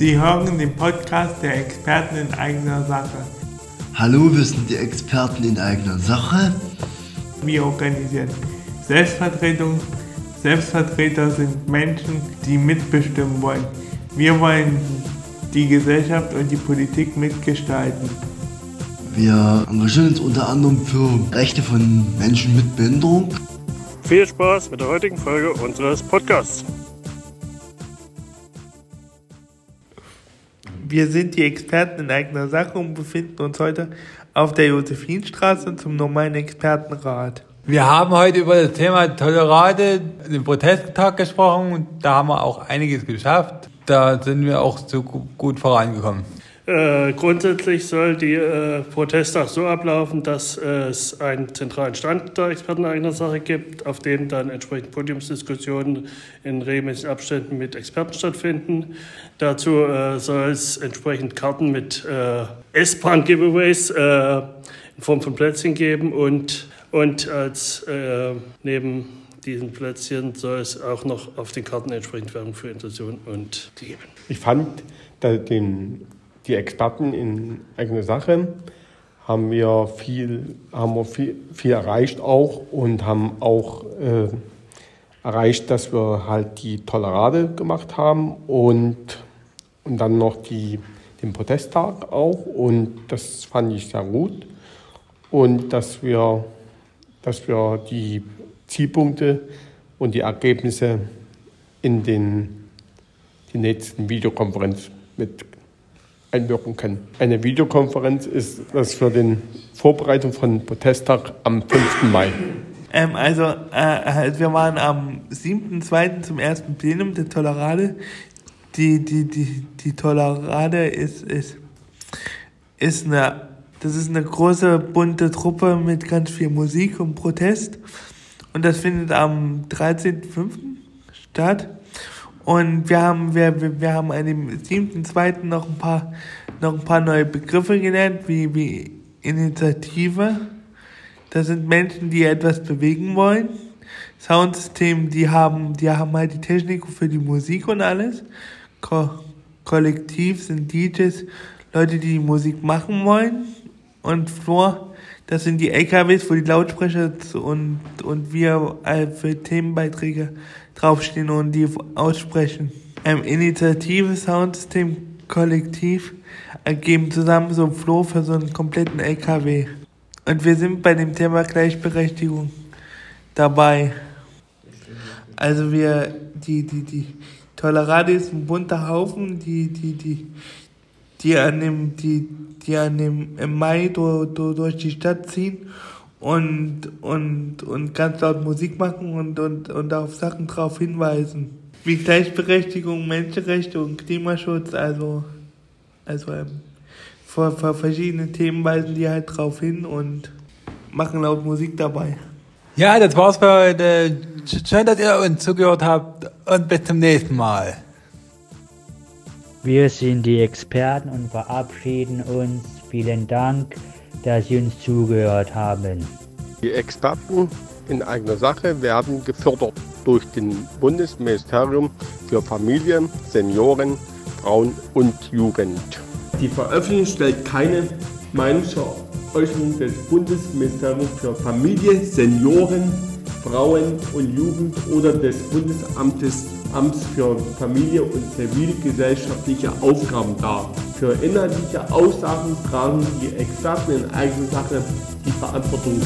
Sie hören den Podcast der Experten in eigener Sache. Hallo, wir sind die Experten in eigener Sache. Wir organisieren Selbstvertretung. Selbstvertreter sind Menschen, die mitbestimmen wollen. Wir wollen die Gesellschaft und die Politik mitgestalten. Wir engagieren uns unter anderem für Rechte von Menschen mit Behinderung. Viel Spaß mit der heutigen Folge unseres Podcasts. Wir sind die Experten in eigener Sache und befinden uns heute auf der Josephinstraße zum normalen Expertenrat. Wir haben heute über das Thema Tolerate, den Protesttag gesprochen und da haben wir auch einiges geschafft. Da sind wir auch so gut vorangekommen. Äh, grundsätzlich soll die äh, Protesttag so ablaufen, dass äh, es einen zentralen Stand der Experten eigener Sache gibt, auf dem dann entsprechend Podiumsdiskussionen in regelmäßigen Abständen mit Experten stattfinden. Dazu äh, soll es entsprechend Karten mit äh, S-Bahn-Giveaways in Form von Plätzchen geben und, und als neben diesen Plätzchen soll es auch noch auf den Karten entsprechend Werbung für Inklusion und geben. Ich fand den die Experten in eigener Sache haben wir viel, haben wir viel, viel erreicht auch und haben auch äh, erreicht, dass wir halt die Tolerade gemacht haben und, und dann noch die, den Protesttag auch und das fand ich sehr gut und dass wir, dass wir die Zielpunkte und die Ergebnisse in den die nächsten Videokonferenz mit einwirken können. Eine Videokonferenz ist das für den Vorbereitung von Protesttag am 5. Mai. Ähm, also, äh, wir waren am 7.2. zum ersten Plenum der Tolerade. Die, die, die, die Tolerade ist, ist, ist eine, das ist eine große bunte Truppe mit ganz viel Musik und Protest. Und das findet am 13.5. statt. Und wir haben, wir, wir haben an dem 7.2. noch ein noch ein paar neue Begriffe gelernt, wie, wie Initiative. Das sind Menschen, die etwas bewegen wollen. Soundsystem, die haben, die haben halt die Technik für die Musik und alles. Ko Kollektiv sind DJs, Leute, die die Musik machen wollen. Und Flor, das sind die LKWs, wo die Lautsprecher und, und wir äh, für Themenbeiträge draufstehen und die aussprechen. Ähm, Initiative, Soundsystem, Kollektiv ergeben zusammen so ein Flow für so einen kompletten LKW. Und wir sind bei dem Thema Gleichberechtigung dabei. Also wir, die, die, die Tolerade ist ein bunter Haufen, die, die, die, die an dem, die, die an dem, im Mai durch, durch die Stadt ziehen und, und, und ganz laut Musik machen und, und, und auf Sachen drauf hinweisen. Wie Gleichberechtigung, Menschenrechte und Klimaschutz, also, also ähm, vor, vor verschiedene Themen weisen die halt drauf hin und machen laut Musik dabei. Ja, das war's für heute. Schön, dass ihr uns zugehört habt und bis zum nächsten Mal. Wir sind die Experten und verabschieden uns. Vielen Dank dass Sie uns zugehört haben. Die Experten in eigener Sache werden gefördert durch den Bundesministerium für Familie, Senioren, Frauen und Jugend. Die Veröffentlichung stellt keine Meinungsäußerung des Bundesministeriums für Familie, Senioren, Frauen und Jugend oder des Bundesamtes Amts für Familie und zivilgesellschaftliche Aufgaben dar. Für inhaltliche Aussagen tragen die Experten in eigener Sache die Verantwortung.